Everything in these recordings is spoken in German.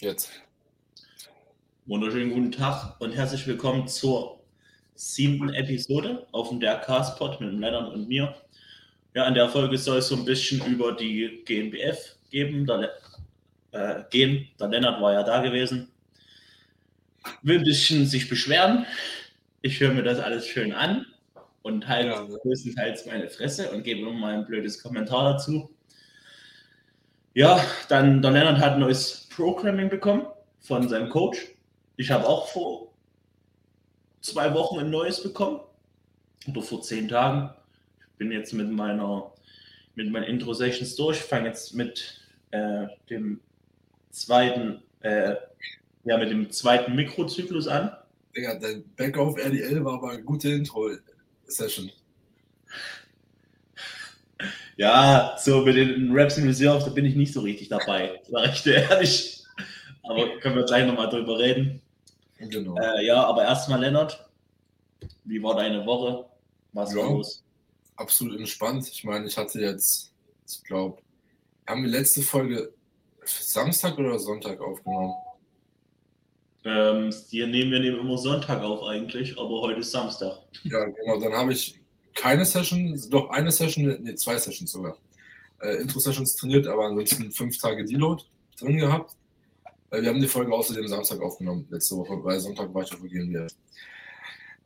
Jetzt. Wunderschönen guten Tag und herzlich willkommen zur siebten Episode auf dem der Castpod mit dem Lennart und mir. Ja, in der Folge soll es so ein bisschen über die GNBF geben. Der, äh, gehen. Der Lennart war ja da gewesen. Will ein bisschen sich beschweren. Ich höre mir das alles schön an und halte ja, größtenteils meine Fresse und gebe immer mal ein blödes Kommentar dazu. Ja, dann der Lennart hat ein neues Programming bekommen von seinem Coach. Ich habe auch vor zwei Wochen ein neues bekommen oder vor zehn Tagen. Ich bin jetzt mit meiner mit meinen Intro Sessions durch. Fange jetzt mit äh, dem zweiten äh, ja mit dem zweiten Mikrozyklus an. Ja, dein Backoff RDL war aber eine gute Intro Session. Ja, so mit den Raps in Reserve, da bin ich nicht so richtig dabei, sag ich dir ehrlich. Aber können wir gleich nochmal drüber reden. Genau. Äh, ja, aber erstmal, Lennart, wie war deine Woche? Was ja, los? Absolut entspannt. Ich meine, ich hatte jetzt, ich glaube, haben wir letzte Folge Samstag oder Sonntag aufgenommen? Ähm, hier nehmen wir nehmen immer Sonntag auf eigentlich, aber heute ist Samstag. Ja, genau. Dann habe ich keine Session, doch eine Session, nee, zwei Sessions sogar. Äh, Intro-Sessions trainiert, aber ansonsten fünf Tage Deload drin gehabt. Äh, wir haben die Folge außerdem Samstag aufgenommen, letzte Woche, weil Sonntag war ich auf.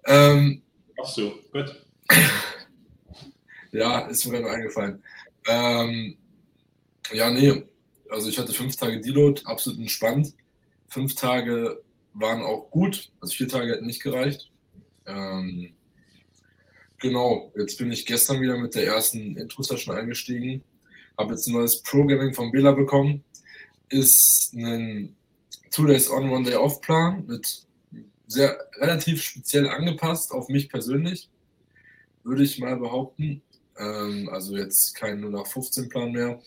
Ähm, Ach so, gut. ja, ist mir gerade eingefallen. Ähm, ja, nee, also ich hatte fünf Tage Deload, absolut entspannt. Fünf Tage waren auch gut, also vier Tage hätten nicht gereicht. Ähm, Genau, jetzt bin ich gestern wieder mit der ersten Intro-Session eingestiegen. Habe jetzt ein neues Programming von Bela bekommen. Ist ein Two Days On, One Day Off Plan mit sehr relativ speziell angepasst auf mich persönlich, würde ich mal behaupten. Ähm, also jetzt kein nur nach 15 Plan mehr.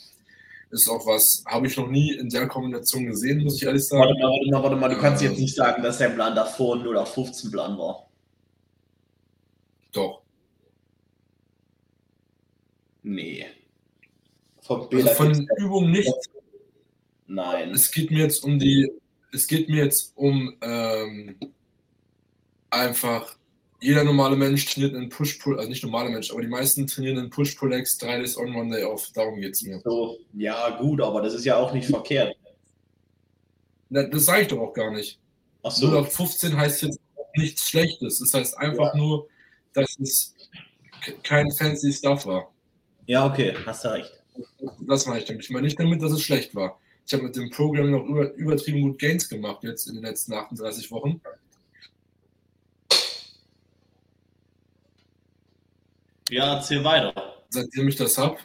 Ist auch was, habe ich noch nie in der Kombination gesehen, muss ich ehrlich sagen. Warte mal, warte mal, warte mal. du kannst ähm, jetzt nicht sagen, dass dein Plan davor nur nach 15 Plan war. Doch. Nee. Von, also von den Übungen nicht. Nein. Es geht mir jetzt um die, es geht mir jetzt um ähm, einfach, jeder normale Mensch trainiert einen Push-Pull, also nicht normale Mensch, aber die meisten trainieren einen Push-Pull-Legs, drei Days on, one day off. Darum geht es mir. So, ja, gut, aber das ist ja auch nicht verkehrt. Na, das sage ich doch auch gar nicht. Ach so. 0 auf 15 heißt jetzt nichts Schlechtes. Das heißt einfach ja. nur, dass es kein fancy Stuff war. Ja, okay, hast du recht. Das meine ich damit. Ich meine nicht damit, dass es schlecht war. Ich habe mit dem Programm noch über, übertrieben gut Gains gemacht jetzt in den letzten 38 Wochen. Ja, erzähl weiter. Seitdem ich das habe,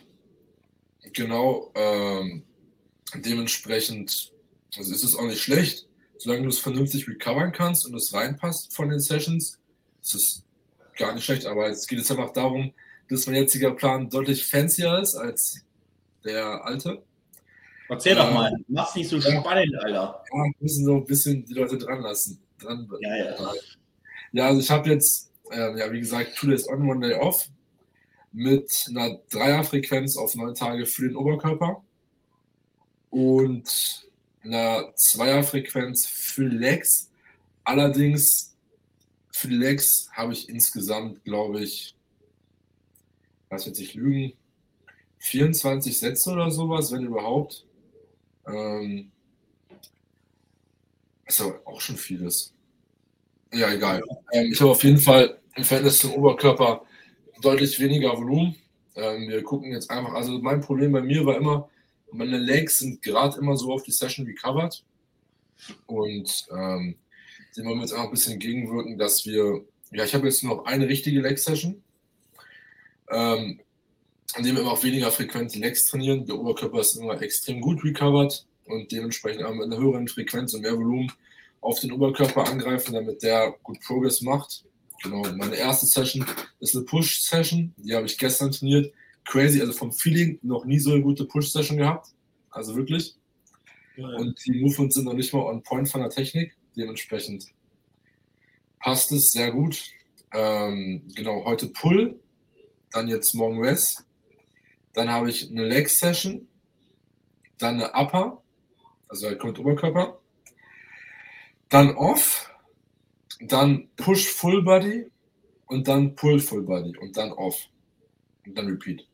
genau, ähm, dementsprechend also ist es auch nicht schlecht. Solange du es vernünftig recovern kannst und es reinpasst von den Sessions, ist es gar nicht schlecht. Aber es geht jetzt einfach darum, dass mein jetziger Plan deutlich fancier ist als der alte. Erzähl doch mal, ähm, mach's nicht so spannend, Alter. Ja, wir müssen so ein bisschen die Leute dran lassen. Dran ja, ja. ja, also ich habe jetzt, äh, ja, wie gesagt, Two Days on, One Day off mit einer Dreierfrequenz auf neun Tage für den Oberkörper und einer Zweierfrequenz für Legs. Allerdings für die Legs habe ich insgesamt, glaube ich, was wird sich lügen, 24 Sätze oder sowas, wenn überhaupt. Ähm, ist aber auch schon vieles. Ja, egal. Ähm, ich habe auf jeden Fall im Verhältnis zum Oberkörper deutlich weniger Volumen. Ähm, wir gucken jetzt einfach, also mein Problem bei mir war immer, meine Legs sind gerade immer so auf die Session recovered. Und ähm, dem wollen wir jetzt auch ein bisschen gegenwirken, dass wir, ja, ich habe jetzt noch eine richtige Leg-Session ähm, indem wir immer auf weniger Frequenz Legs trainieren. Der Oberkörper ist immer extrem gut recovered und dementsprechend auch mit einer höheren Frequenz und mehr Volumen auf den Oberkörper angreifen, damit der gut Progress macht. Genau, meine erste Session ist eine Push-Session, die habe ich gestern trainiert. Crazy, also vom Feeling noch nie so eine gute Push-Session gehabt. Also wirklich. Ja. Und die Movements sind noch nicht mal on point von der Technik. Dementsprechend passt es sehr gut. Ähm, genau, heute Pull dann jetzt morgen Rest, dann habe ich eine Leg Session, dann eine Upper, also halt kommt Oberkörper, dann Off, dann Push Full Body und dann Pull Full Body und dann Off und dann Repeat.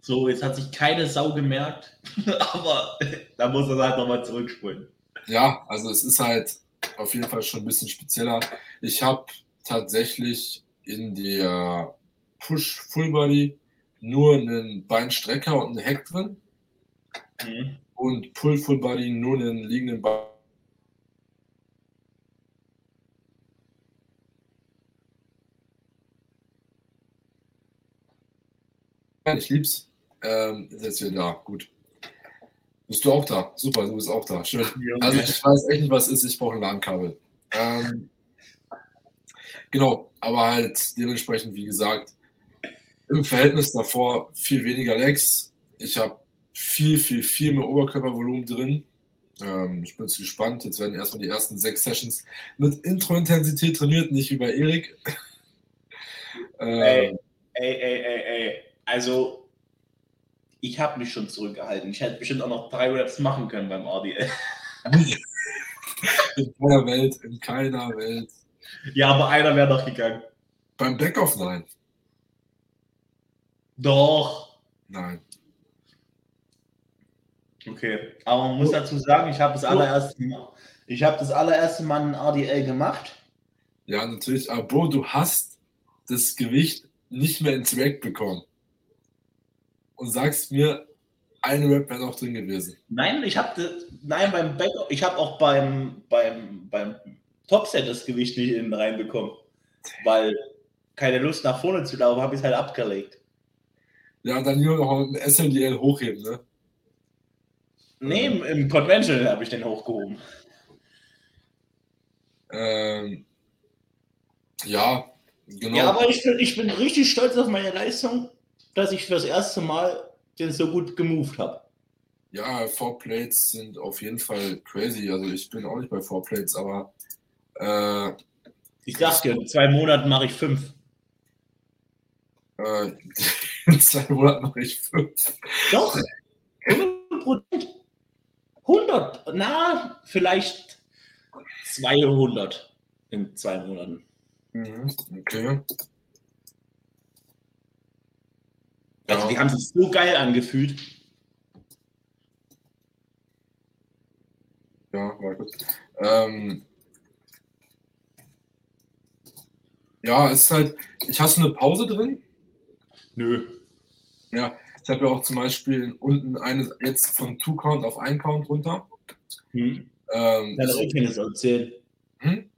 So, jetzt hat sich keine Sau gemerkt, aber da muss er halt nochmal zurückspulen. Ja, also es ist halt auf jeden Fall schon ein bisschen spezieller. Ich habe tatsächlich in der Push Full Body nur einen Beinstrecker und einen Heck drin Mhm. und Pull Full Body nur einen liegenden Bein. Ich lieb's. Ähm, ist jetzt wieder da. Gut. Bist du auch da? Super, du bist auch da. Schön. Also ich weiß echt nicht, was ist. Ich brauche ein LAN-Kabel. Ähm, genau, aber halt dementsprechend, wie gesagt, im Verhältnis davor viel weniger Legs. Ich habe viel, viel, viel mehr Oberkörpervolumen drin. Ähm, ich bin gespannt. Jetzt werden erstmal die ersten sechs Sessions mit Intro-Intensität trainiert, nicht wie bei Erik. Ey, ähm, ey, ey, ey, ey. Also, ich habe mich schon zurückgehalten. Ich hätte bestimmt auch noch drei Raps machen können beim RDL. in keiner Welt, in keiner Welt. Ja, aber einer wäre doch gegangen. Beim Backoff nein. Doch. Nein. Okay. Aber man muss dazu sagen, ich habe das allererste Mal, ich habe das allererste Mal ein RDL gemacht. Ja, natürlich. Aber Bro, du hast das Gewicht nicht mehr ins Rack bekommen. Und sagst mir, eine Rap wäre noch drin gewesen. Nein, ich habe nein beim Back, ich habe auch beim beim beim Topset das Gewicht nicht innen reinbekommen, weil keine Lust nach vorne zu laufen, habe ich es halt abgelegt. Ja, dann nur noch ein SLDL hochheben, ne? Nee, im, im Conventional habe ich den hochgehoben. Ähm, ja, genau. Ja, aber ich bin, ich bin richtig stolz auf meine Leistung, dass ich fürs erste Mal den so gut gemoved habe. Ja, Four Plates sind auf jeden Fall crazy. Also ich bin auch nicht bei Four Plates, aber äh, Ich dir, in zwei Monaten mache ich fünf. äh, in zwei Monaten mache ich fünf. Doch, 100 Prozent. 100, na, vielleicht 200 in zwei Monaten. Mhm, okay. Also die haben sich so geil angefühlt. Ja, war gut. Ähm, ja, es ist halt, ich hast du eine Pause drin? Nö. Ja, ich habe ja auch zum Beispiel unten eine jetzt von Two Count auf ein Count runter. Hm. Ähm, Kann eh keines erzählen. Hm?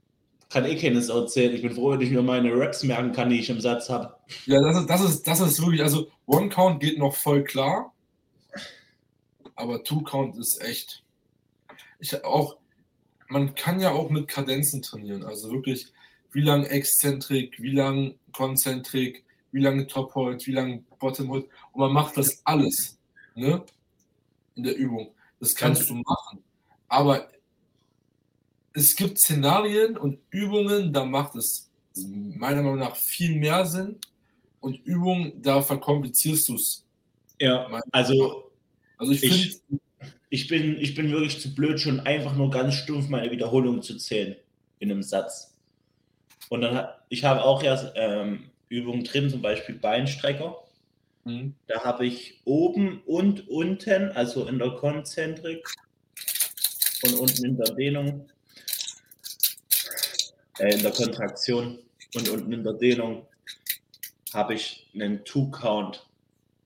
Kann eh keines erzählen. Ich bin froh, wenn ich mir meine Raps merken kann, die ich im Satz habe. Ja, das ist, das ist, das ist wirklich, also One Count geht noch voll klar, aber Two Count ist echt. Ich auch, man kann ja auch mit Kadenzen trainieren, also wirklich, wie lang Exzentrik, wie lang Konzentrik, wie lange Top Hold, wie lange Bottom Hold und man macht das alles, ne? In der Übung. Das kannst du machen. Aber es gibt Szenarien und Übungen, da macht es meiner Meinung nach viel mehr Sinn, und Übungen, da verkomplizierst du es. Ja, also Also ich, Ich- ich bin, ich bin wirklich zu blöd, schon einfach nur ganz stumpf meine Wiederholung zu zählen in einem Satz. Und dann ich habe auch erst ähm, Übungen drin, zum Beispiel Beinstrecker. Mhm. Da habe ich oben und unten, also in der Konzentrik und unten in der Dehnung, äh, in der Kontraktion und unten in der Dehnung habe ich einen Two-Count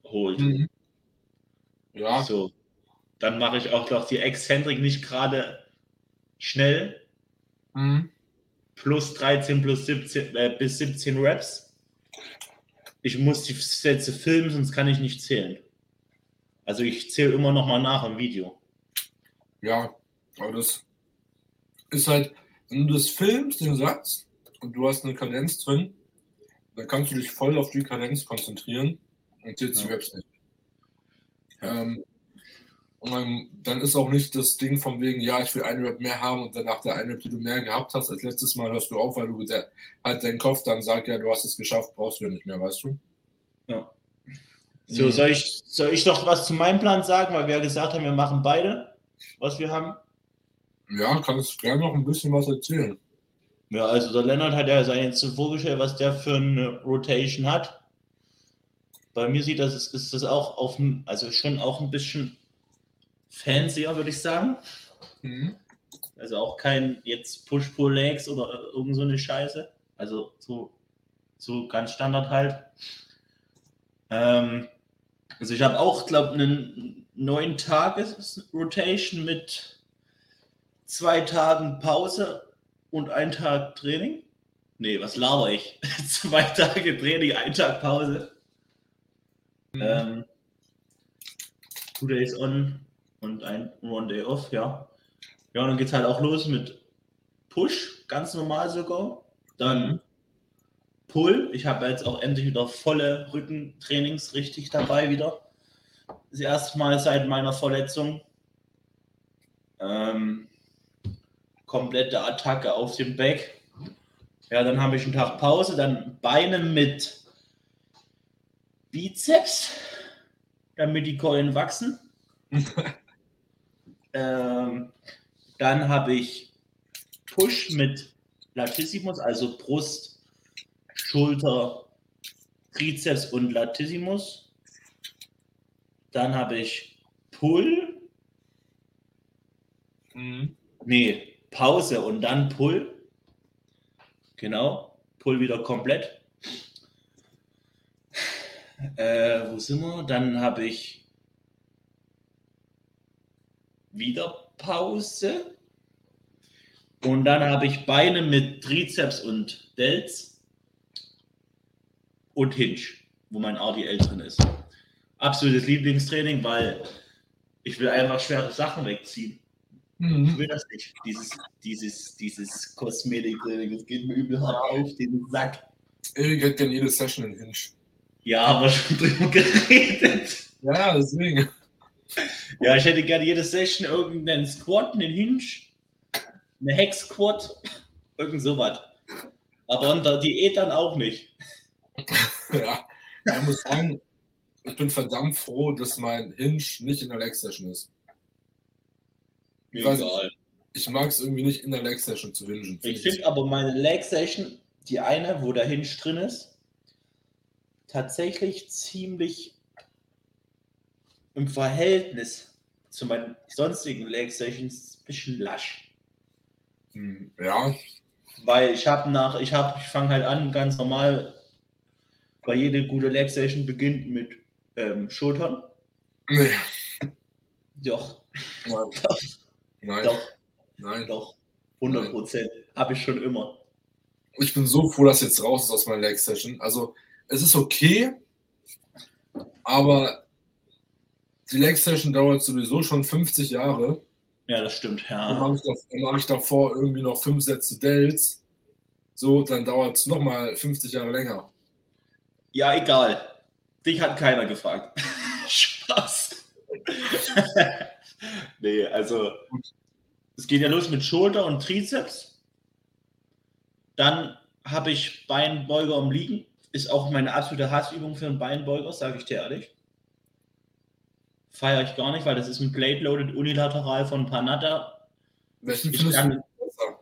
Hold. Mhm. Ja, So, dann mache ich auch noch die Exzentrik nicht gerade schnell, mhm. plus 13 plus 17 äh, bis 17 Reps. Ich muss die Sätze filmen, sonst kann ich nicht zählen. Also ich zähle immer noch mal nach im Video. ja, aber das ist halt, wenn du das filmst, den Satz, und du hast eine Kadenz drin, dann kannst du dich voll auf die Kadenz konzentrieren und zählst die Ja. Reps nicht. Ähm, und dann, dann ist auch nicht das Ding von wegen, ja, ich will eine Rep mehr haben und danach der eine Rep, die du mehr gehabt hast als letztes Mal, hörst du auf, weil du der, halt dein Kopf dann sagt, ja, du hast es geschafft, brauchst du ja nicht mehr, weißt du? Ja. So, Mhm. soll, ich, soll ich doch was zu meinem Plan sagen, weil wir ja gesagt haben, wir machen beide, was wir haben? Ja, kannst gerne noch ein bisschen was erzählen. Ja, also der Lennart hat ja sein jetzt vorgestellt, was der für eine Rotation hat. Bei mir sieht das, ist das auch auf also schon auch ein bisschen fancier, würde ich sagen. Mhm. Also auch kein jetzt Push-Pull-Legs oder irgend so eine Scheiße. Also so, so ganz Standard halt. Ähm, also ich habe auch, glaube ich, einen neun Tages Rotation mit zwei Tagen Pause und ein Tag Training. Nee, was laber ich? zwei Tage Training, ein Tag Pause. Mhm. Ähm, two days on und ein One Day off, ja. Ja, und dann geht's halt auch los mit Push, ganz normal sogar. Dann Pull. Ich habe jetzt auch endlich wieder volle Rückentrainings richtig dabei wieder. Das erste Mal seit meiner Verletzung. Ähm, komplette Attacke auf dem Back. Ja, dann habe ich einen Tag Pause, dann Beine mit Bizeps, damit die Keulen wachsen. ähm, dann habe ich Push mit Latissimus, also Brust, Schulter, Trizeps und Latissimus. Dann habe ich Pull, Mhm. nee, Pause und dann Pull. Genau, Pull wieder komplett. Äh, wo sind wir? Dann habe ich wieder Pause. Und dann habe ich Beine mit Trizeps und Delts und Hinge, wo mein RDL drin ist. Absolutes Lieblingstraining, weil ich will einfach schwere Sachen wegziehen. Ich Mhm. will das nicht. Dieses, dieses, dieses Kosmetiktraining, das geht mir übel hart auf den Sack. Erik hat gerne jede Session in Hinge. Ja, haben wir schon drüber geredet. Ja, deswegen. Ja, ich hätte gerne jede Session irgendeinen Squat, einen Hinge, eine Hex-Squat, irgend sowas. Aber unter Diät dann auch nicht. Ja. Ich muss sagen, ich bin verdammt froh, dass mein Hinge nicht in der Leg-Session ist. Mir Ich weiß. Ich mag es irgendwie nicht in der Leg-Session zu hingen. Ich finde aber meine Leg Session, die eine, wo der Hinge drin ist, tatsächlich ziemlich im Verhältnis zu meinen sonstigen Leg Sessions ein bisschen lasch. Hm, Ja, Weil ich habe nach, ich habe, ich fange halt an, ganz normal, weil jede gute Leg Session beginnt mit ähm, Schultern. nee. Doch, Nein. Nein. doch, Nein. doch. 100 Prozent. Habe ich schon immer. Ich bin so froh, dass jetzt raus ist aus meiner Leg-Session. Also, es ist okay, aber die Leg-Session dauert sowieso schon 50 Jahre. Ja, das stimmt, Dann ja. mache ich, dann mach ich davor irgendwie noch fünf Sätze Delts. So, dann dauert es nochmal 50 Jahre länger. Ja, egal. Dich hat keiner gefragt. Spaß. nee, also es geht ja los mit Schulter und Trizeps. Dann habe ich Beinbeuger am Liegen. Ist auch meine absolute Hassübung für einen Beinbeuger, sage ich dir ehrlich. Feiere ich gar nicht, weil das ist ein Plate Loaded unilateral von Panatta. Welchen Ich findest, kann- du besser?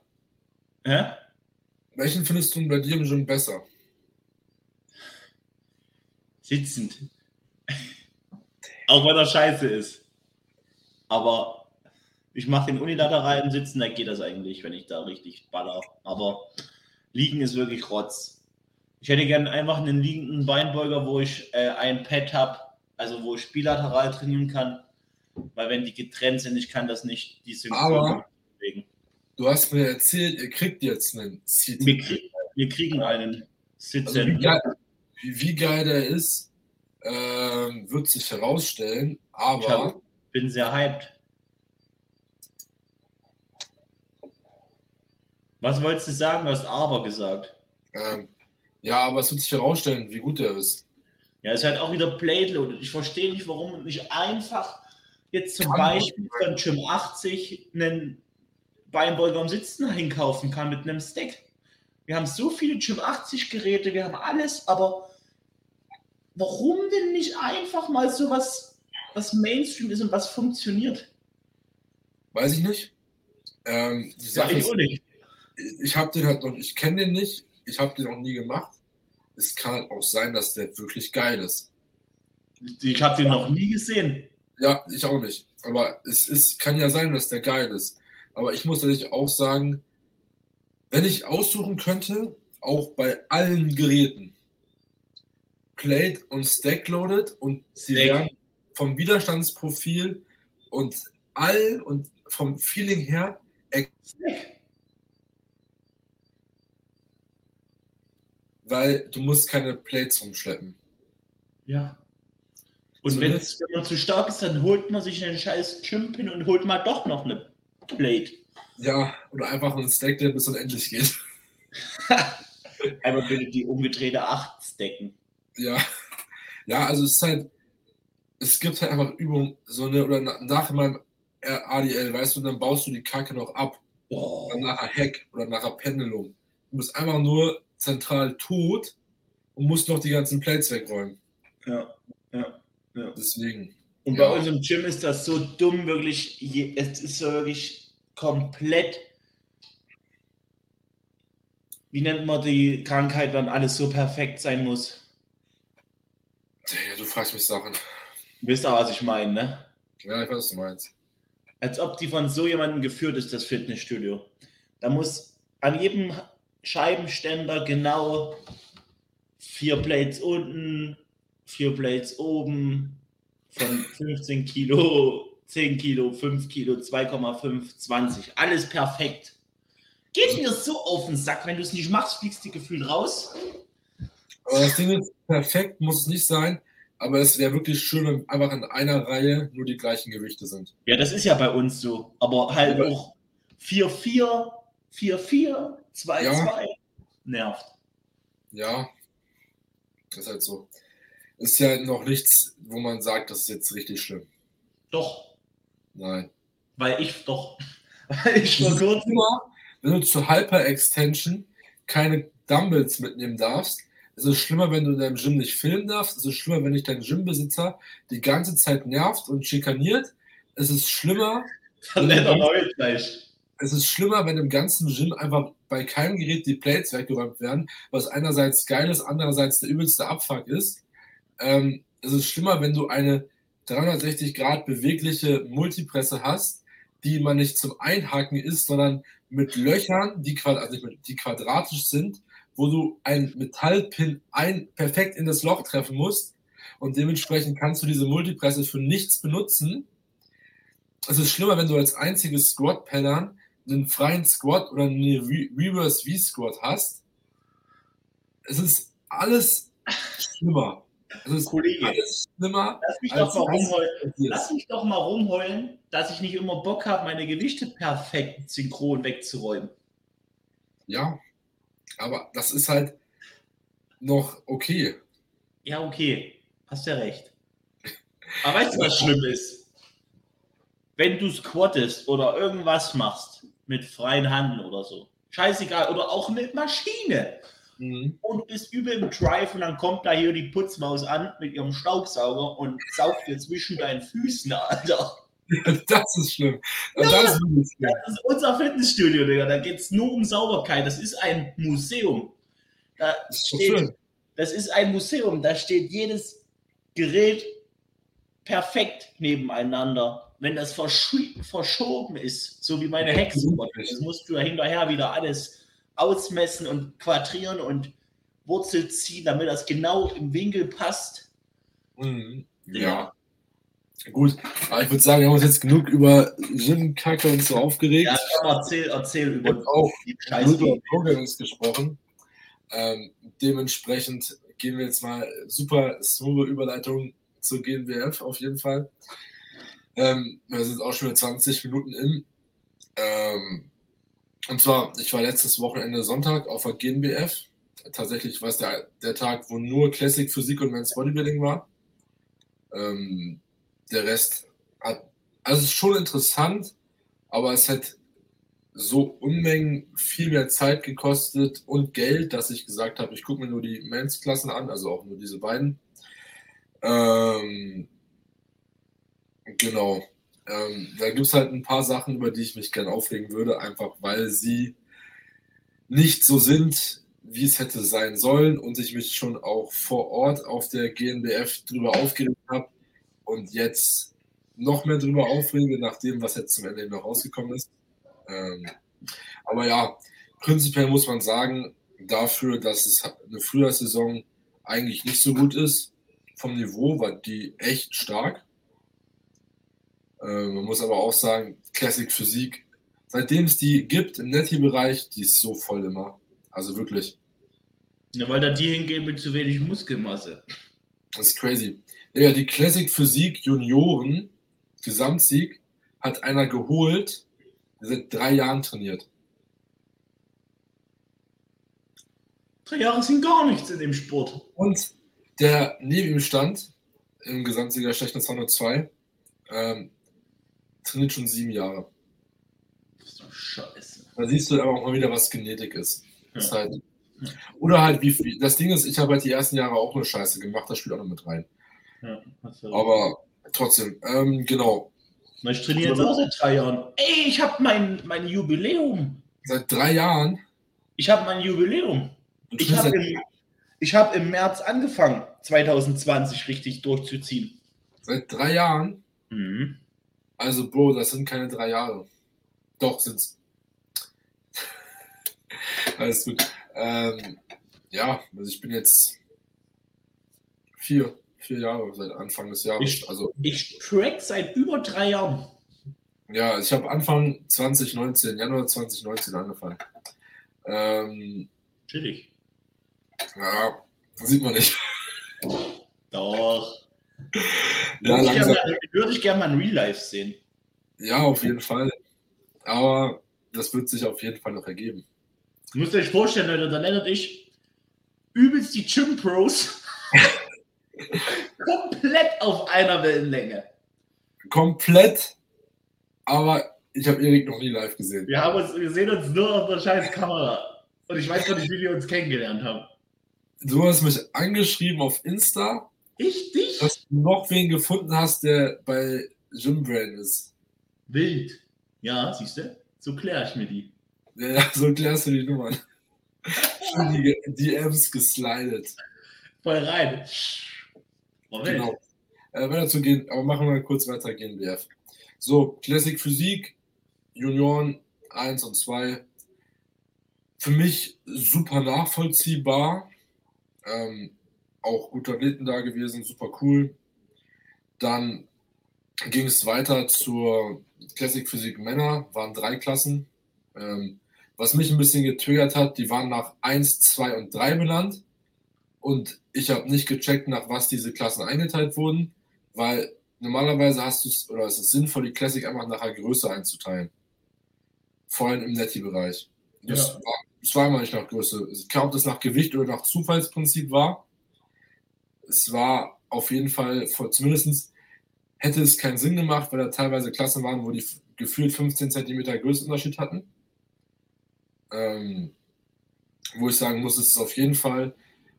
Hä? Welchen findest du bei dir im Gym besser? sitzend. Auch wenn er scheiße ist. Aber ich mache den unilateralen Sitzen, da geht das eigentlich, wenn ich da richtig baller. Aber liegen ist wirklich Rotz. Ich hätte gerne einfach einen liegenden Beinbeuger, wo ich äh, ein Pad habe, also wo ich bilateral trainieren kann. Weil wenn die getrennt sind, ich kann das nicht, die Aber- bewegen. Du hast mir erzählt, ihr kriegt jetzt einen Seat. Wir, krieg, wir kriegen einen Also wie, Sitzen. geil, wie, geil der ist, ähm, wird sich herausstellen. Ich Aber hab, bin sehr hyped. Was wolltest du sagen? Du hast aber gesagt. ähm, ja, aber es wird sich herausstellen, wie gut der ist. Ja, ist halt auch wieder Plate Loaded. Ich verstehe nicht, warum nicht einfach jetzt zum Kann Beispiel von Gym 80 einen Beinbeuger am Sitzen hinkaufen kann mit einem Stack. Wir haben so viele Gym 80 Geräte, wir haben alles, aber warum denn nicht einfach mal sowas, was Mainstream ist und was funktioniert? Weiß ich nicht. Ähm, die Sache ich ist, auch nicht. ich habe den halt noch, ich kenne den nicht, ich habe den noch nie gemacht. Es kann auch sein, dass der wirklich geil ist. Ich habe den noch nie gesehen. Ja, ich auch nicht. Aber es ist, kann ja sein, dass der geil ist. Aber ich muss natürlich auch sagen, wenn ich aussuchen könnte, auch bei allen Geräten, Plate und Stack loaded und sie Stack. werden vom Widerstandsprofil und all und vom Feeling her, weil du musst keine Plates rumschleppen. Ja. Und So, wenn, ne? es, zu stark ist, dann holt man sich einen scheiß Chimpin und holt mal doch noch eine Plate. Ja, oder einfach einen Stack, der bis unendlich geht. Einmal bitte die umgedrehte 8 stacken. Ja, ja, also es ist halt, es gibt halt einfach Übungen, so eine, oder na- nach meinem ADL, weißt du, dann baust du die Kacke noch ab, Oh. oder nachher Heck oder nachher Pendelung. Du bist einfach nur zentral tot und musst noch die ganzen Plates wegräumen. Ja, ja. Deswegen, Und Ja. bei uns im Gym ist das so dumm, wirklich. Es ist so wirklich komplett. Wie nennt man die Krankheit, wenn alles so perfekt sein muss? ja, du fragst mich Sachen. Wisst ihr, was ich meine, ne? Ja, ich weiß, was du meinst. Als ob die von so jemandem geführt ist, das Fitnessstudio. Da muss an jedem Scheibenständer genau vier Plates unten, vier Plates oben, von 15 Kilo, 10 Kilo, 5 Kilo, 2,5, 20. Alles perfekt. Geht mir so auf den Sack, wenn du es nicht machst, fliegst du gefühlt raus. Aber das Ding ist, perfekt muss es nicht sein, aber es wäre wirklich schön, wenn einfach in einer Reihe nur die gleichen Gewichte sind. Ja, das ist ja bei uns so. Aber halt Aber- auch 4-4, 4-4, 2-2. Ja. Nervt. Ja, ist halt so. Ist ja noch nichts, wo man sagt, das ist jetzt richtig schlimm. Doch, Nein. weil ich doch. Weil ich vor Es ist kurzem. immer, wenn du zur Hyper-Extension keine Dumbbells mitnehmen darfst, ist es schlimmer, wenn du in deinem Gym nicht filmen darfst. Es ist schlimmer, wenn dich dein Gymbesitzer die ganze Zeit nervt und schikaniert. Es ist schlimmer, Netter Neue gleich. Es ist schlimmer, wenn im ganzen Gym einfach bei keinem Gerät die Plates weggeräumt werden, was einerseits geil ist, andererseits der übelste Abfuck ist. Ähm, es ist schlimmer, wenn du eine 360 Grad bewegliche Multipresse hast, die man nicht zum Einhaken ist, sondern mit Löchern, die, also die quadratisch sind, wo du ein Metallpin ein, perfekt in das Loch treffen musst und dementsprechend kannst du diese Multipresse für nichts benutzen. Es ist schlimmer, wenn du als einziges Squat-Pattern einen freien Squat oder eine Re Reverse V-Squat hast. Es ist alles schlimmer. Es ist Kollege, alles schlimmer. lass mich, doch mal rumheulen, lass mich doch mal rumheulen, dass ich nicht immer Bock habe, meine Gewichte perfekt synchron wegzuräumen. Ja, aber das ist halt noch okay. Ja, okay. Hast ja recht. Aber weißt du, was schlimm ist? Wenn du squattest oder irgendwas machst mit freien Handen oder so, scheißegal, oder auch mit Maschine Mhm. und bist übel im Drive und dann kommt da hier die Putzmaus an mit ihrem Staubsauger und saugt dir zwischen deinen Füßen, Alter. Das ist schlimm. Das ist schlimm. Das ist unser Fitnessstudio, Digga. Da geht es nur um Sauberkeit. Das ist ein Museum. Da Das steht, schön. das ist ein Museum. Da steht jedes Gerät perfekt nebeneinander. Wenn das verschi- verschoben ist, so wie meine Hexenbot, das musst du ja hinterher wieder alles ausmessen und quadrieren und Wurzel ziehen, damit das genau im Winkel passt. Mhm. Ja. Gut, aber ich würde sagen, wir haben uns jetzt genug über Gym-Kacke und so aufgeregt. Ja, komm, erzähl, erzähl über und auch die Scheiße. über Programmings gesprochen. Ähm, dementsprechend gehen wir jetzt mal super smooth Überleitung zur GNBF auf jeden Fall. Ähm, wir sind auch schon wieder 20 Minuten in. Ähm, und zwar, ich war letztes Wochenende Sonntag auf der GNBF. Tatsächlich war es der, der Tag, wo nur Classic Physik und Men's Bodybuilding war. Ähm, der Rest hat, also ist schon interessant, aber es hat so Unmengen viel mehr Zeit gekostet und Geld, dass ich gesagt habe, ich gucke mir nur die Men's-Klassen an, also auch nur diese beiden. Ähm, genau. Ähm, da gibt es halt ein paar Sachen, über die ich mich gerne aufregen würde, einfach weil sie nicht so sind, wie es hätte sein sollen und ich mich schon auch vor Ort auf der GNBF drüber aufgeregt habe und jetzt noch mehr drüber aufrege, nach dem, was jetzt zum Ende noch rausgekommen ist. Ähm, aber ja, prinzipiell muss man sagen, dafür, dass es eine Frühjahrssaison eigentlich nicht so gut ist, vom Niveau war die echt stark. Äh, man muss aber auch sagen, Classic Physik, seitdem es die gibt im Netty-Bereich, die ist so voll immer. Also wirklich. Ja, weil da die hingehen mit zu wenig Muskelmasse. Das ist crazy. Ja, die Classic Physik Junioren Gesamtsieg hat einer geholt, der seit drei Jahren trainiert. Drei Jahre sind gar nichts in dem Sport. Und der neben ihm stand, im Gesamtsieger Schlechter 202, ähm, trainiert schon sieben Jahre. So scheiße. Da siehst du aber auch mal wieder, was Genetik ist. Ja. ist halt, oder halt, wie das Ding ist, ich habe halt die ersten Jahre auch eine Scheiße gemacht, das spielt auch noch mit rein. Ja, aber trotzdem, ähm, genau. Ich trainiere jetzt auch seit drei Jahren. Ey, ich habe mein, mein Jubiläum. Seit drei Jahren? Ich habe mein Jubiläum. Ich habe im, hab im März angefangen, 2020 richtig durchzuziehen. Seit drei Jahren? Mhm. Also, Bro, das sind keine drei Jahre. Doch, sind's. Alles gut. Ähm, ja, also ich bin jetzt vier, vier Jahre seit Anfang des Jahres. Ich, also, ich track seit über drei Jahren. Ja, ich habe Anfang 2019, Januar 2019 angefangen. Ähm, Chillig. Ja, sieht man nicht. Doch. Ja, würde, ich gerne, würde ich gerne mal ein Real Life sehen. Ja, auf jeden Fall. Aber das wird sich auf jeden Fall noch ergeben. Du musst euch vorstellen, Leute, dann erinnert ich übelst die Gym Pros komplett auf einer Wellenlänge. Komplett, aber ich habe Erik noch nie live gesehen. Wir haben uns, wir sehen uns nur auf der scheiß Kamera. Und ich weiß noch nicht, wie wir uns kennengelernt haben. Du hast mich angeschrieben auf Insta. Ich dich? Dass du noch wen gefunden hast, der bei Gymbrain ist. Wild. Ja, siehst du? So kläre ich mir die. Ja, so klärst du die Nummern. die DMs geslidet. Voll rein. Oh, genau. Äh, weiter zu gehen, aber machen wir kurz weiter GNBF. So, Classic Physik, Junioren 1 und 2. Für mich super nachvollziehbar. Ähm, auch gute Athleten da gewesen, super cool. Dann ging es weiter zur Classic Physik Männer, waren drei Klassen. Ähm, was mich ein bisschen getriggert hat, die waren nach 1, 2 und 3 benannt. Und ich habe nicht gecheckt, nach was diese Klassen eingeteilt wurden, weil normalerweise hast du es, oder es ist sinnvoll, die Classic einfach nach der Größe einzuteilen. Vor allem im Netty-Bereich. Das, ja. war, das war immer nicht nach Größe. Ich glaube, ob das nach Gewicht oder nach Zufallsprinzip war. Es war auf jeden Fall, zumindest hätte es keinen Sinn gemacht, weil da teilweise Klassen waren, wo die gefühlt 15 cm Größenunterschied hatten. Ähm, wo ich sagen muss, es ist auf jeden Fall,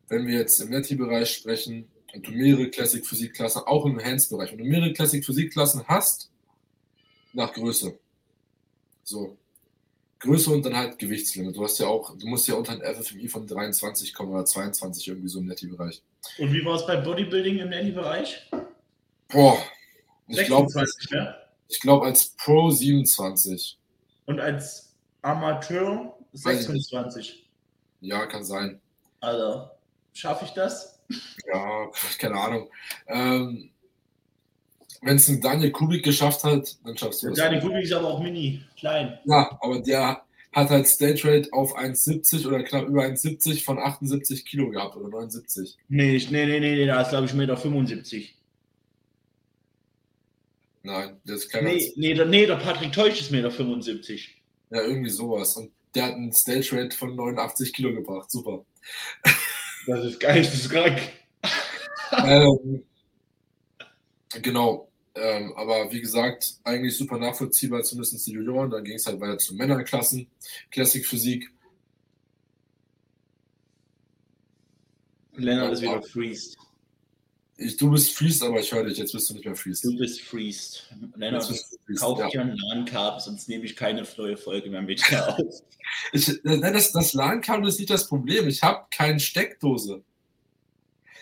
wenn wir jetzt im Netty-Bereich sprechen und du mehrere Classic Physik-Klassen, auch im Hands-Bereich, wenn du mehrere Classic Physik-Klassen hast, nach Größe. So. Größe und dann halt Gewichtslimit. Du hast ja auch, du musst ja unter ein FFMI von 23, oder 22 irgendwie so im Netty-Bereich. Und wie war es bei Bodybuilding im Netty-Bereich? Boah, ich glaube, ich glaube als Pro 27. Und als Amateur 26. Ja, kann sein. Also, schaffe ich das? Ja, keine Ahnung. Ähm, Wenn es ein Daniel Kubik geschafft hat, dann schaffst du es. Daniel Kubik ist aber auch mini, klein. Ja, aber der hat halt Stage Rate auf 1,70 oder knapp über 1,70 von 78 Kilo gehabt oder 79. Nee, nee, nee, nee, da ist glaube ich 1,75 Meter. Nein, der ist kleiner. Nee, nee, der, nee, der Patrick Teusch ist 1,75 Meter. Ja, irgendwie sowas. Und der hat einen Stage Rate von 89 Kilo gebracht. Super. Das ist geisteskrank. ähm, genau. Ähm, aber wie gesagt, eigentlich super nachvollziehbar, zumindest die Junioren. Dann ging es halt weiter zu Männerklassen, Classic Physik. Lennart ist wieder freezed. Ich, du bist Freest, aber ich höre dich, jetzt bist du nicht mehr Freest. Du bist Freest. Lennart, kauf dir einen LAN-Kabel, sonst nehme ich keine neue Folge mehr mit dir auf. ich, das das LAN-Kabel ist nicht das Problem. Ich habe keine Steckdose.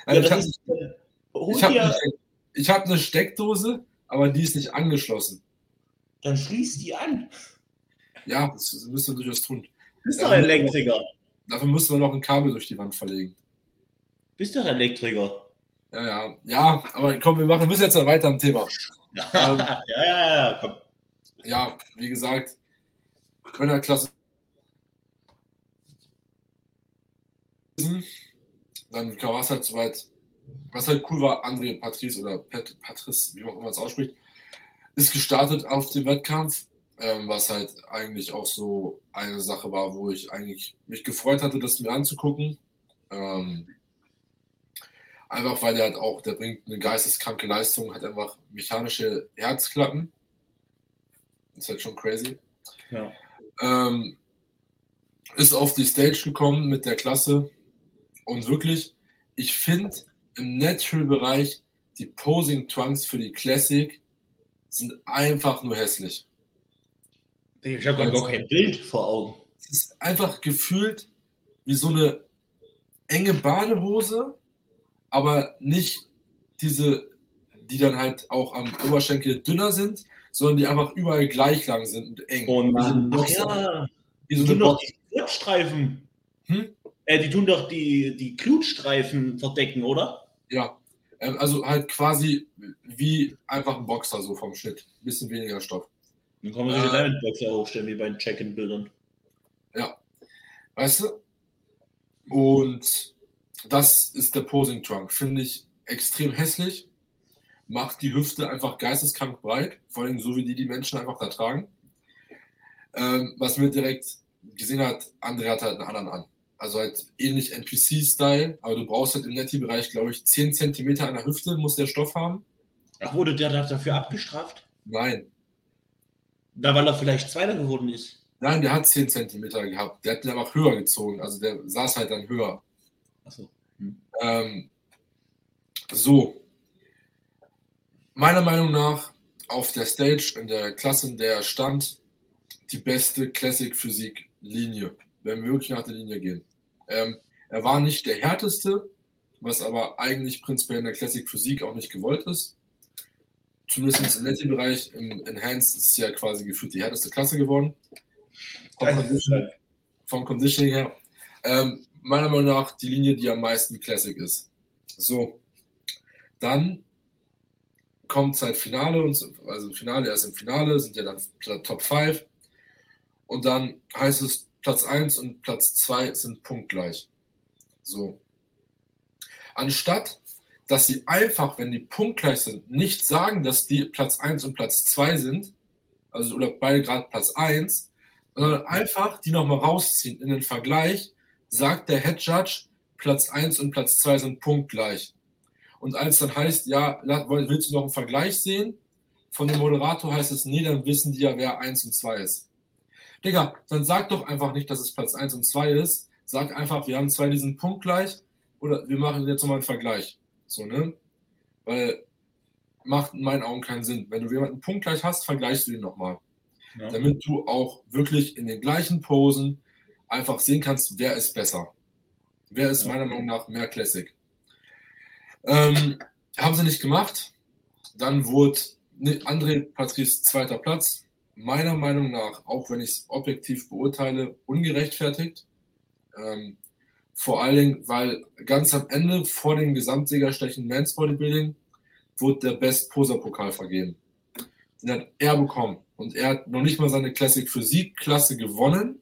Also ja, ich habe habe ich hab eine Steckdose, aber die ist nicht angeschlossen. Dann schließ die an. Ja, das müssen wir durchaus tun. Bist doch Elektriker. Dafür müssen wir noch ein Kabel durch die Wand verlegen. Bist doch Elektriker. Ja, ja, ja, aber komm, wir machen, wir müssen jetzt noch weiter am Thema. Ja, Ähm. ja, ja, ja, komm. Ja, wie gesagt, Kölner-Klasse. Dann war es halt soweit. Was halt cool war, André Patrice oder Pat, Patrice, wie man auch immer es ausspricht, ist gestartet auf dem Wettkampf, ähm, was halt eigentlich auch so eine Sache war, wo ich eigentlich mich gefreut hatte, das mir anzugucken. Ähm, einfach weil der halt auch, der bringt eine geisteskranke Leistung, hat einfach mechanische Herzklappen. Ist halt schon crazy. Ja. Ähm, ist auf die Stage gekommen mit der Klasse und wirklich, ich finde im Natural-Bereich die Posing Trunks für die Classic sind einfach nur hässlich. Ich habe gar kein Bild vor Augen. Es ist einfach gefühlt wie so eine enge Badehose, aber nicht diese, die dann halt auch am Oberschenkel dünner sind, sondern die einfach überall gleich lang sind und eng. Oh ein Mann. Ach ja, Wie die so tun eine doch die Glutstreifen. Hm? Äh, die tun doch die, die Glutstreifen verdecken, oder? Ja, ähm, also halt quasi wie einfach ein Boxer so vom Schnitt. Bisschen weniger Stoff. Dann kann man sich Äh. einen Boxer hochstellen, wie bei den Check-in-Bildern. Weißt du? Und das ist der Posing Trunk. Finde ich extrem hässlich. Macht die Hüfte einfach geisteskrank breit. Vor allem so, wie die die Menschen einfach da tragen. Ähm, was mir direkt gesehen hat, André hat halt einen anderen an. Also halt ähnlich NPC-Style, aber du brauchst halt im Netty-Bereich, glaube ich, 10 cm an der Hüfte muss der Stoff haben. Ach, wurde der dafür abgestraft? Nein, Na, weil er vielleicht Zweiter geworden ist. Nein, der hat 10 cm gehabt. Der hat den einfach höher gezogen. Also der saß halt dann höher. Achso. Ähm, so. Meiner Meinung nach auf der Stage, in der Klasse, in der er stand, die beste Classic-Physik-Linie, wenn wir wirklich nach der Linie gehen. Ähm, er war nicht der härteste, was aber eigentlich prinzipiell in der Classic-Physik auch nicht gewollt ist. Zumindest im Netty-Bereich, im Enhanced ist es ja quasi gefühlt die härteste Klasse geworden. Vom Conditioning, vom Conditioning her. Ähm, meiner Meinung nach die Linie, die am meisten Classic ist. So, dann kommt halt Finale und so, also Finale erst im Finale sind ja dann Top 5 und dann heißt es Platz 1 und Platz 2 sind punktgleich. So. Anstatt, dass sie einfach, wenn die punktgleich sind, nicht sagen, dass die Platz 1 und Platz 2 sind, also oder beide gerade Platz 1, sondern einfach die nochmal rausziehen in den Vergleich, sagt der Head Judge, Platz 1 und Platz 2 sind punktgleich. Und als dann heißt, ja, willst du noch einen Vergleich sehen? Von dem Moderator heißt es, nee, dann wissen die ja, wer 1 und 2 ist. Digga, dann sag doch einfach nicht, dass es Platz 1 und 2 ist. Sag einfach, wir haben zwei, die sind punktgleich oder wir machen jetzt nochmal einen Vergleich. So, ne? Weil macht in meinen Augen keinen Sinn. Wenn du jemanden punktgleich hast, vergleichst du ihn nochmal Ja. damit du auch wirklich in den gleichen Posen einfach sehen kannst, wer ist besser. Wer ist Ja. meiner Meinung nach mehr Classic. Ähm, haben sie nicht gemacht. Dann wurde André Patrice zweiter Platz. Meiner Meinung nach, auch wenn ich es objektiv beurteile, ungerechtfertigt. Ähm, vor allen Dingen, weil ganz am Ende vor dem Gesamtsiegerstechen Men's Bodybuilding wurde der Best Poser Pokal vergeben. Den hat er bekommen. Und er hat noch nicht mal seine Classic Physik-Klasse gewonnen.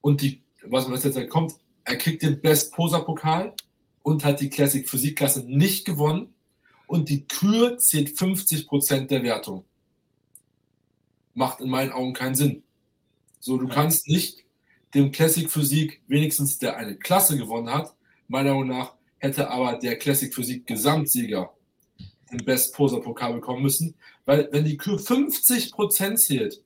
Und die, was was jetzt kommt, er kriegt den Best Poser-Pokal und hat die Classic Physik-Klasse nicht gewonnen. Und die Kür zählt 50% der Wertung. Macht in meinen Augen keinen Sinn. So, du kannst nicht dem Classic Physik wenigstens der eine Klasse gewonnen hat. Meiner Meinung nach hätte aber der Classic Physik Gesamtsieger den Best Poser Pokal bekommen müssen, weil wenn die Kür 50% zählt,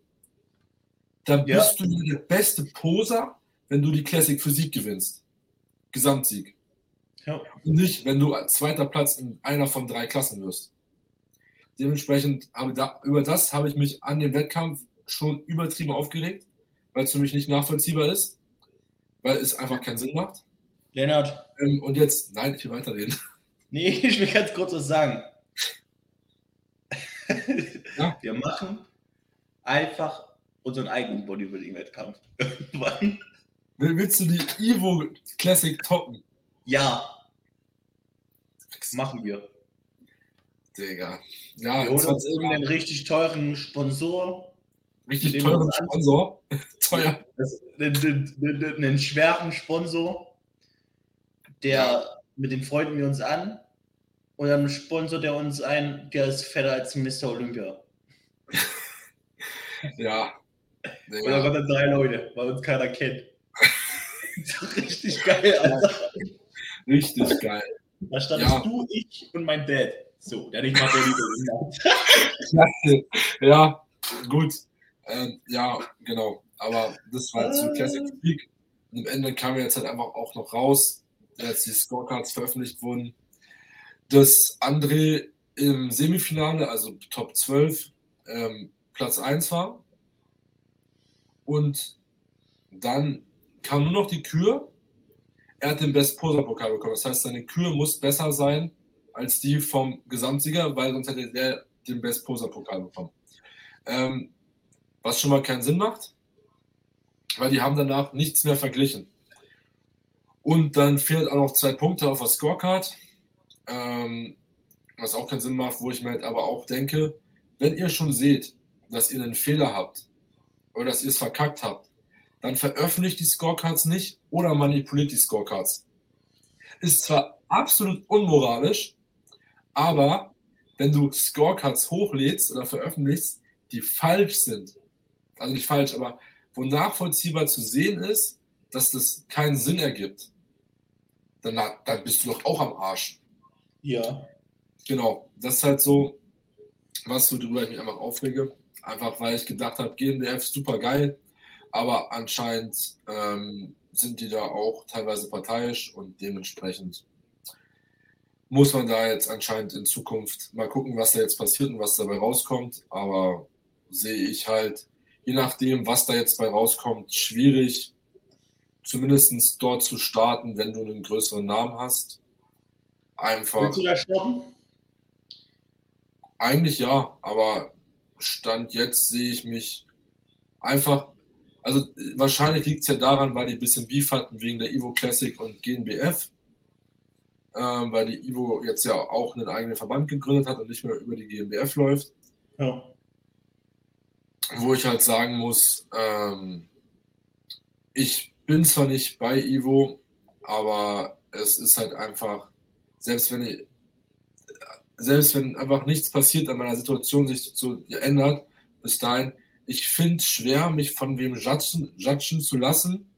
dann Ja. bist du der beste Poser, wenn du die Classic Physik gewinnst. Gesamtsieg. Ja. Und nicht, wenn du als zweiter Platz in einer von drei Klassen wirst. Dementsprechend, aber da, über das habe ich mich an dem Wettkampf schon übertrieben aufgeregt, weil es für mich nicht nachvollziehbar ist, weil es einfach keinen Sinn macht. Lennart. Ähm, und jetzt, nein, ich will weiterreden. Nee, ich will ganz kurz was sagen. Ja? Wir machen einfach unseren eigenen Bodybuilding-Wettkampf. Wann? Willst du die Evo Classic toppen? Ja. Machen wir. Digga. Ja, wir holen uns irgendeinen richtig teuren Sponsor. Richtig teuren Sponsor? Teuer. Einen, schweren Sponsor, der, ja. mit dem freunden wir uns an. Und dann sponsort er uns ein, der ist fetter als Mr. Olympia. ja. Digga. Oder waren dann drei Leute, weil uns keiner kennt. richtig geil, Alter. Richtig geil. Da standest ja. du, ich und mein Dad. So, der nicht mal Bodybuilding Ja, gut. Ähm, ja, genau. Aber das war zu Classic Speak. Und am Ende kam jetzt halt einfach auch noch raus, als die Scorecards veröffentlicht wurden, dass André im Semifinale, also Top 12, ähm, Platz 1 war. Und dann kam nur noch die Kür. Er hat den Best Poser Pokal bekommen. Das heißt, seine Kür muss besser sein als die vom Gesamtsieger, weil sonst hätte er den Best Poser Pokal bekommen. Ähm, was schon mal keinen Sinn macht, weil die haben danach nichts mehr verglichen. Und dann fehlt auch noch zwei Punkte auf der Scorecard, ähm, was auch keinen Sinn macht, wo ich mir halt aber auch denke, wenn ihr schon seht, dass ihr einen Fehler habt oder dass ihr es verkackt habt, dann veröffentlicht die Scorecards nicht oder manipuliert die Scorecards. Ist zwar absolut unmoralisch, aber wenn du Scorecards hochlädst oder veröffentlichst, die falsch sind, also nicht falsch, aber wo nachvollziehbar zu sehen ist, dass das keinen Sinn ergibt, dann, dann bist du doch auch am Arsch. Ja. Genau, das ist halt so, was worüber ich mich einfach aufrege. Einfach weil ich gedacht habe, GmbF super geil, aber anscheinend ähm, sind die da auch teilweise parteiisch und dementsprechend muss man da jetzt anscheinend in Zukunft mal gucken, was da jetzt passiert und was dabei rauskommt. Aber sehe ich halt, je nachdem, was da jetzt bei rauskommt, schwierig, zumindest dort zu starten, wenn du einen größeren Namen hast. Einfach. Willst du da stoppen? Eigentlich ja, aber Stand jetzt sehe ich mich einfach. Also wahrscheinlich liegt es ja daran, weil die ein bisschen Beef hatten wegen der Evo Classic und GNBF ähm, weil die Ivo jetzt ja auch einen eigenen Verband gegründet hat und nicht mehr über die GmbF läuft. Ja. Wo ich halt sagen muss, ähm, ich bin zwar nicht bei Ivo, aber es ist halt einfach, selbst wenn ich, selbst wenn einfach nichts passiert an meiner Situation sich so ändert, bis dahin, ich finde es schwer, mich von wem judgen, judgen zu lassen,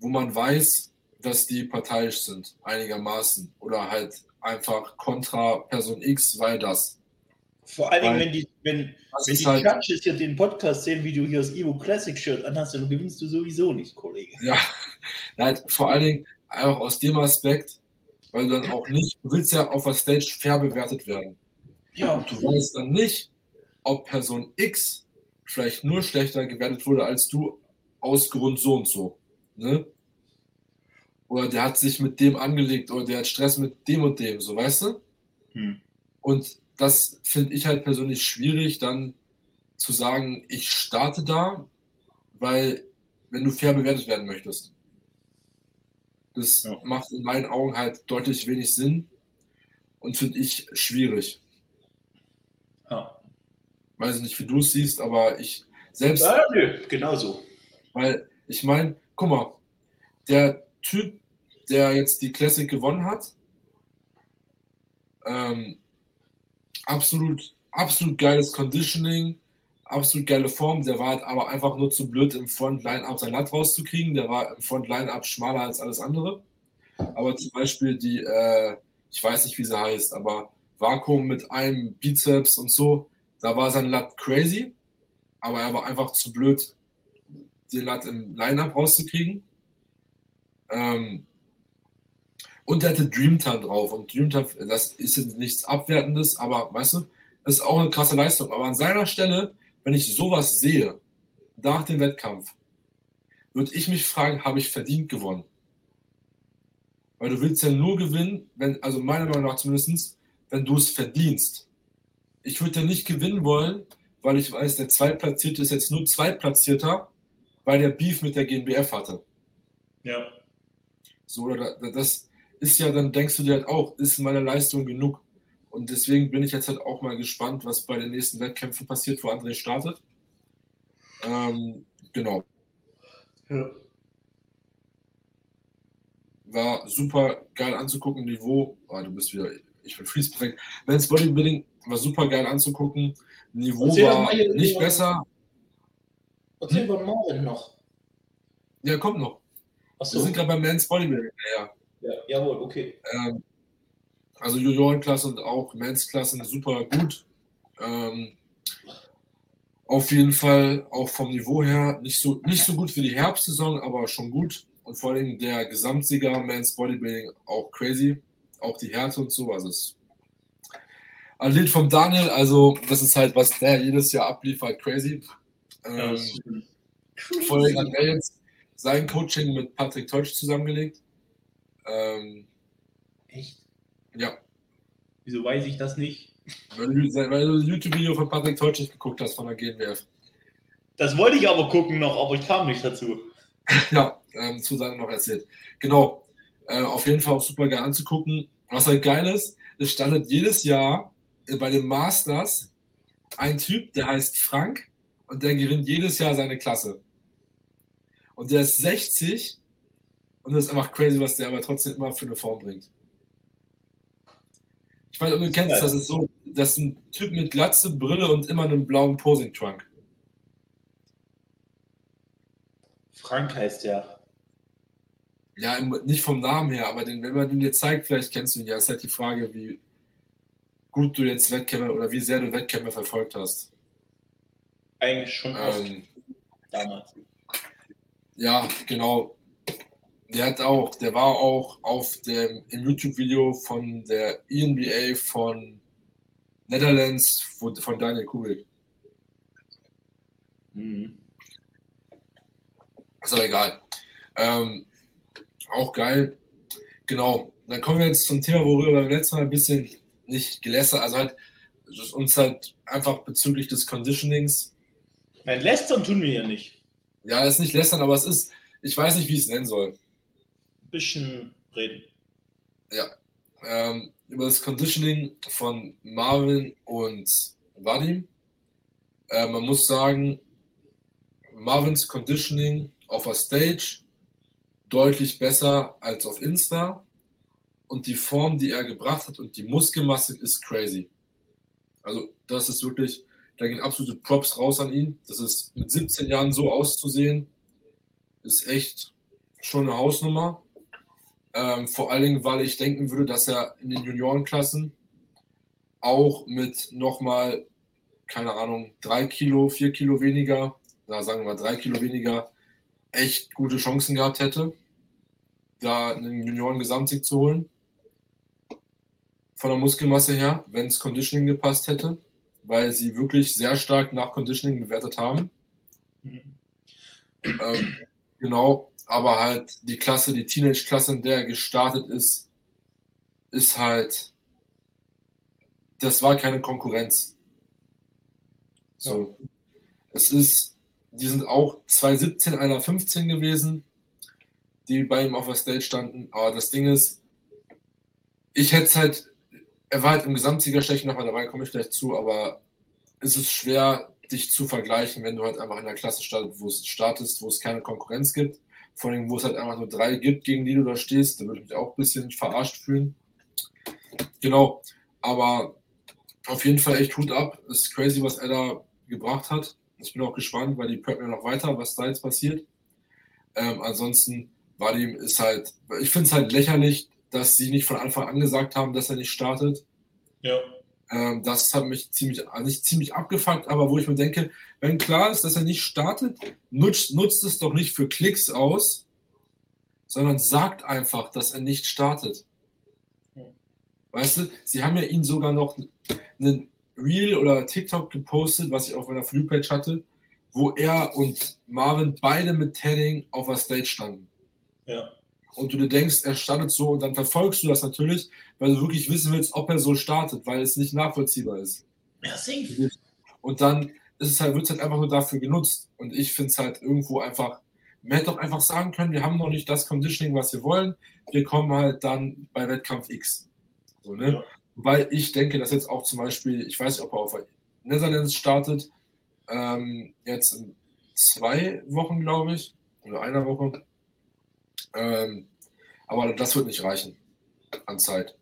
wo man weiß, dass die parteiisch sind, einigermaßen. Oder halt einfach kontra Person X, weil das. Vor allen Dingen, wenn die, wenn, wenn die halt, Judges hier den Podcast sehen, wie du hier das Evo Classic Shirt anhast, dann gewinnst du sowieso nicht, Kollege. Ja, halt, vor allen Dingen einfach aus dem Aspekt, weil du dann auch nicht, du willst ja auf der Stage fair bewertet werden. Ja. Und du weißt dann nicht, ob Person X vielleicht nur schlechter gewertet wurde als du aus Grund so und so. Ne? Oder der hat sich mit dem angelegt oder der hat Stress mit dem und dem, so weißt du? Hm. Und das finde ich halt persönlich schwierig, dann zu sagen, ich starte da, weil wenn du fair bewertet werden möchtest. Das ja. macht in meinen Augen halt deutlich wenig Sinn und finde ich schwierig. Ja. Weiß ich nicht, wie du es siehst, aber ich selbst. Ja, nö, genauso. Weil ich meine, guck mal, der Typ, der jetzt die Classic gewonnen hat, ähm, absolut, absolut geiles Conditioning, absolut geile Form. Der war halt aber einfach nur zu blöd, im Front-Line-Up sein Latt rauszukriegen. Der war im Front-Line-Up schmaler als alles andere. Aber zum Beispiel die, äh, ich weiß nicht, wie sie heißt, aber Vakuum mit einem Bizeps und so, da war sein Latt crazy, aber er war einfach zu blöd, den Latt im Line-Up rauszukriegen. Ähm, Und der hatte Dreamtime drauf. Und Dreamtime, das ist jetzt nichts Abwertendes, aber weißt du, das ist auch eine krasse Leistung. Aber an seiner Stelle, wenn ich sowas sehe, nach dem Wettkampf, würde ich mich fragen, habe ich verdient gewonnen? Weil du willst ja nur gewinnen, wenn, also meiner Meinung nach zumindest, wenn du es verdienst. Ich würde ja nicht gewinnen wollen, weil ich weiß, der Zweitplatzierte ist jetzt nur Zweitplatzierter, weil der Beef mit der GNBF hatte. Ja. So, oder das ist ja, dann denkst du dir halt auch, ist meine Leistung genug? Und deswegen bin ich jetzt halt auch mal gespannt, was bei den nächsten Wettkämpfen passiert, wo André startet. Ähm, genau. Ja. War super geil anzugucken, Niveau. Oh, du bist wieder, ich bin freeze. Men's Bodybuilding war super geil anzugucken. Niveau war nicht über, besser. Erzähl hm? über Marvin noch. Ja, kommt noch. So. Wir sind gerade beim Men's Bodybuilding. Ja, ja. Jawohl, okay. Ähm, also Juniorenklasse und auch Men's-Klassen super gut. Ähm, auf jeden Fall auch vom Niveau her nicht so, nicht so gut für die Herbstsaison, aber schon gut. Und vor allem der Gesamtsieger Men's Bodybuilding auch crazy. Auch die Härte und so. Also es Athlet vom Daniel, also das ist halt, was der jedes Jahr abliefert, crazy. Ähm, vor allem hat er jetzt sein Coaching mit Patrick Teutsch zusammengelegt. Ähm, Echt? Ja. Wieso weiß ich das nicht? Weil du, weil du das YouTube-Video von Patrick Teutsch nicht geguckt hast von der GNWF. Das wollte ich aber gucken noch, aber ich kam nicht dazu. ja, ähm, zu sagen noch erzählt. Genau. Äh, auf jeden Fall auch super geil anzugucken. Was halt geil ist, es standet jedes Jahr bei den Masters ein Typ, der heißt Frank und der gewinnt jedes Jahr seine Klasse. Und der ist 60 und das ist einfach crazy, was der aber trotzdem immer für eine Form bringt. Ich weiß, ob du kennst, ja. das ist so, das ist ein Typ mit Glatze, Brille und immer einem blauen Posing-Trunk. Frank heißt der. Ja, nicht vom Namen her, aber den, wenn man den dir zeigt, vielleicht kennst du ihn ja. Ist halt die Frage, wie, gut du jetzt Wettkämpfe oder wie sehr du Wettkämpfe verfolgt hast. Eigentlich schon ähm, damals. Ja, genau. Der hat auch, der war auch auf dem im YouTube-Video von der ENBA von Netherlands von Daniel Kubik. Mhm. Ist aber egal. Ähm, auch geil. Genau. Dann kommen wir jetzt zum Thema, worüber wir beim letzten Mal ein bisschen nicht gelästert, also halt uns halt einfach bezüglich des Conditionings. Nein, lästern tun wir ja nicht. Ja, es ist nicht lästern, aber es ist, ich weiß nicht, wie ich es nennen soll. Bisschen reden. Ja. Ähm, über das Conditioning von Marvin und Vadim. Äh, man muss sagen, Marvins Conditioning auf der Stage deutlich besser als auf Insta und die Form, die er gebracht hat und die Muskelmasse ist crazy. Also das ist wirklich, da gehen absolute Props raus an ihn. Das ist mit 17 Jahren so auszusehen, ist echt schon eine Hausnummer. Ähm, vor allen Dingen, weil ich denken würde, dass er in den Juniorenklassen auch mit nochmal, keine Ahnung, drei Kilo, vier Kilo weniger, da sagen wir mal drei Kilo weniger, echt gute Chancen gehabt hätte, da einen Junioren-Gesamtsieg zu holen von der Muskelmasse her, wenn es Conditioning gepasst hätte, weil sie wirklich sehr stark nach Conditioning bewertet haben. Mhm. Ähm, genau, aber halt die Klasse, die Teenage-Klasse, in der er gestartet ist, ist halt, das war keine Konkurrenz. So, es ist, die sind auch 217, einer 15 gewesen, die bei ihm auf der Stage standen, aber das Ding ist, ich hätte es halt er war halt im Gesamtsieger schlecht nochmal dabei, komme ich gleich zu, aber es ist schwer, dich zu vergleichen, wenn du halt einfach in der Klasse startest, wo es startest, wo es keine Konkurrenz gibt. Vor allem, wo es halt einfach nur drei gibt, gegen die du da stehst, da würde ich mich auch ein bisschen verarscht fühlen. Genau, aber auf jeden Fall echt Hut ab. Es ist crazy, was er da gebracht hat. Ich bin auch gespannt, weil die preppen ja noch weiter, was da jetzt passiert. Ähm, ansonsten war dem ist halt, ich finde es halt lächerlich, dass sie nicht von Anfang an gesagt haben, dass er nicht startet. Ja. Ähm, das hat mich ziemlich, also nicht ziemlich abgefuckt, aber wo ich mir denke, wenn klar ist, dass er nicht startet, nutzt, nutzt es doch nicht für Klicks aus, sondern sagt einfach, dass er nicht startet. Weißt du, sie haben ja ihn sogar noch einen Reel oder TikTok gepostet, was ich auf meiner Flugpage hatte, wo er und Marvin beide mit Tanning auf der Stage standen. Ja. Und du dir denkst, er startet so und dann verfolgst du das natürlich, weil du wirklich wissen willst, ob er so startet, weil es nicht nachvollziehbar ist. Ja, safe. Und dann ist es halt, wird es halt einfach nur dafür genutzt. Und ich finde es halt irgendwo einfach, man hätte doch einfach sagen können, wir haben noch nicht das Conditioning, was wir wollen. Wir kommen halt dann bei Wettkampf X. So, ne? Ja. Weil ich denke, dass jetzt auch zum Beispiel, ich weiß nicht, ob er auf Netherlands startet, ähm, jetzt in zwei Wochen, glaube ich, oder einer Woche. Ähm, aber das wird nicht reichen an Zeit.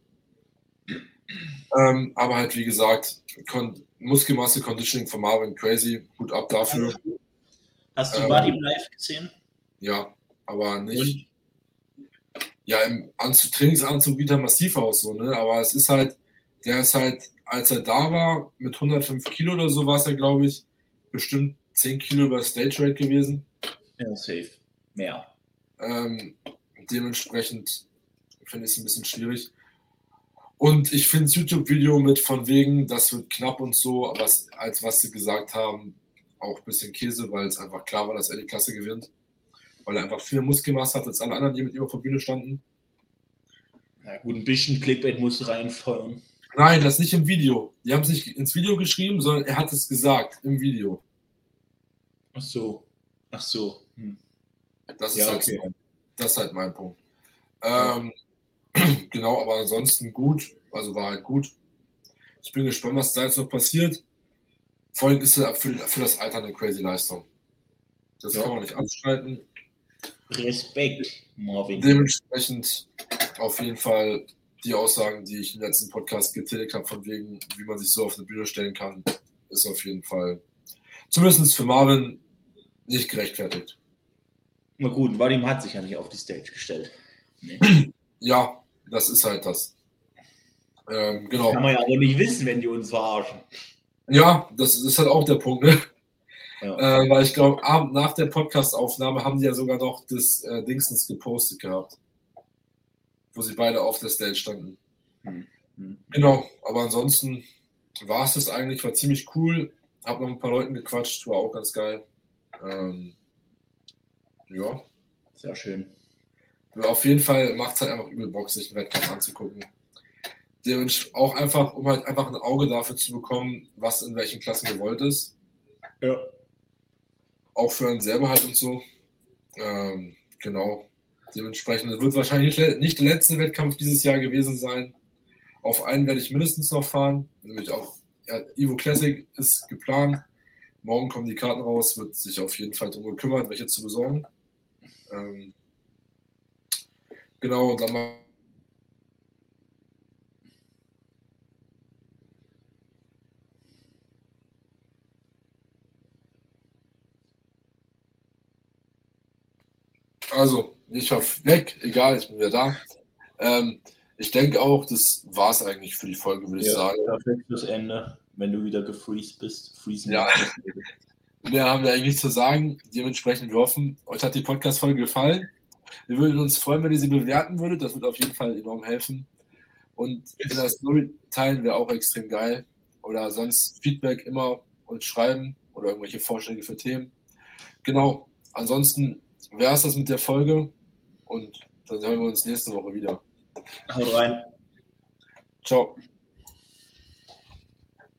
Ähm, aber halt, wie gesagt, Kon Muskelmasse, Conditioning von Marvin, crazy, gut ab dafür. Hast du Ähm, Vadim live gesehen? Ja, aber nicht. Und? Ja, im Anzug, Trainingsanzug sieht er massiv aus, so, ne? Aber es ist halt, der ist halt, als er da war, mit 105 Kilo oder so war es ja, glaube ich, bestimmt 10 Kilo über Stage Rate gewesen. Ja, safe. Mehr. Ähm, dementsprechend finde ich es ein bisschen schwierig. Und ich finde das YouTube-Video mit von wegen, das wird knapp und so, was, als was sie gesagt haben, auch ein bisschen Käse, weil es einfach klar war, dass er die Klasse gewinnt. Weil er einfach viel Muskelmasse hat als alle anderen, die mit ihm auf der Bühne standen. Na gut, ein bisschen Clickbait musst du reinfeuern. Nein, das nicht im Video. Die haben es nicht ins Video geschrieben, sondern er hat es gesagt im Video. Ach so. Ach so. Hm. Das ist, Ja, halt, okay. so. das ist halt mein Punkt. Ähm, genau, aber ansonsten gut. Also war halt gut. Ich bin gespannt, was da jetzt noch passiert. Vor allem ist er für, für das Alter eine crazy Leistung. Das Ja. kann man nicht abstreiten. Respekt, Marvin. Dementsprechend auf jeden Fall die Aussagen, die ich im letzten Podcast getätigt habe, von wegen, wie man sich so auf eine Bühne stellen kann, ist auf jeden Fall, zumindest für Marvin, nicht gerechtfertigt. Na gut, Vadim hat sich ja nicht auf die Stage gestellt. Nee. Ja, das ist halt das. Ähm, genau. Kann man ja aber nicht wissen, wenn die uns verarschen. Ja, das ist halt auch der Punkt, ne? Ja. Äh, weil ich glaube, Abend nach der Podcast-Aufnahme haben die ja sogar noch das äh, Dingsens gepostet gehabt. Wo sie beide auf der Stage standen. Hm. Genau, aber ansonsten war es das eigentlich, war ziemlich cool. Hab noch ein paar Leuten gequatscht, war auch ganz geil. Ähm, ja, Sehr schön. auf jeden Fall macht es halt einfach übel Bock, sich einen Wettkampf anzugucken. Dementsprechend auch einfach, um halt einfach ein Auge dafür zu bekommen, was in welchen Klassen gewollt ist. Ja. Auch für einen selber halt und so. Ähm, genau. Dementsprechend wird wahrscheinlich nicht- nicht der letzte Wettkampf dieses Jahr gewesen sein. Auf einen werde ich mindestens noch fahren. Nämlich auch ja, Evo Classic ist geplant. Morgen kommen die Karten raus, wird sich auf jeden Fall darum gekümmert, welche zu besorgen. Ähm, genau, und dann mal. Also, ich war weg, egal, ich bin wieder da. Ähm, ich denke auch, das war es eigentlich für die Folge, würde ich sagen. perfekt fürs Ende, wenn du wieder gefreezed bist. Freezen Ja. Mehr haben wir eigentlich zu sagen. Dementsprechend, wir hoffen, euch hat die Podcast-Folge gefallen. Wir würden uns freuen, wenn ihr sie bewerten würdet. Das wird auf jeden Fall enorm helfen. Und in der Story teilen wäre auch extrem geil. Oder sonst Feedback immer uns schreiben oder irgendwelche Vorschläge für Themen. Genau. Ansonsten wäre es das mit der Folge. Und dann hören wir uns nächste Woche wieder. Haut rein. Ciao.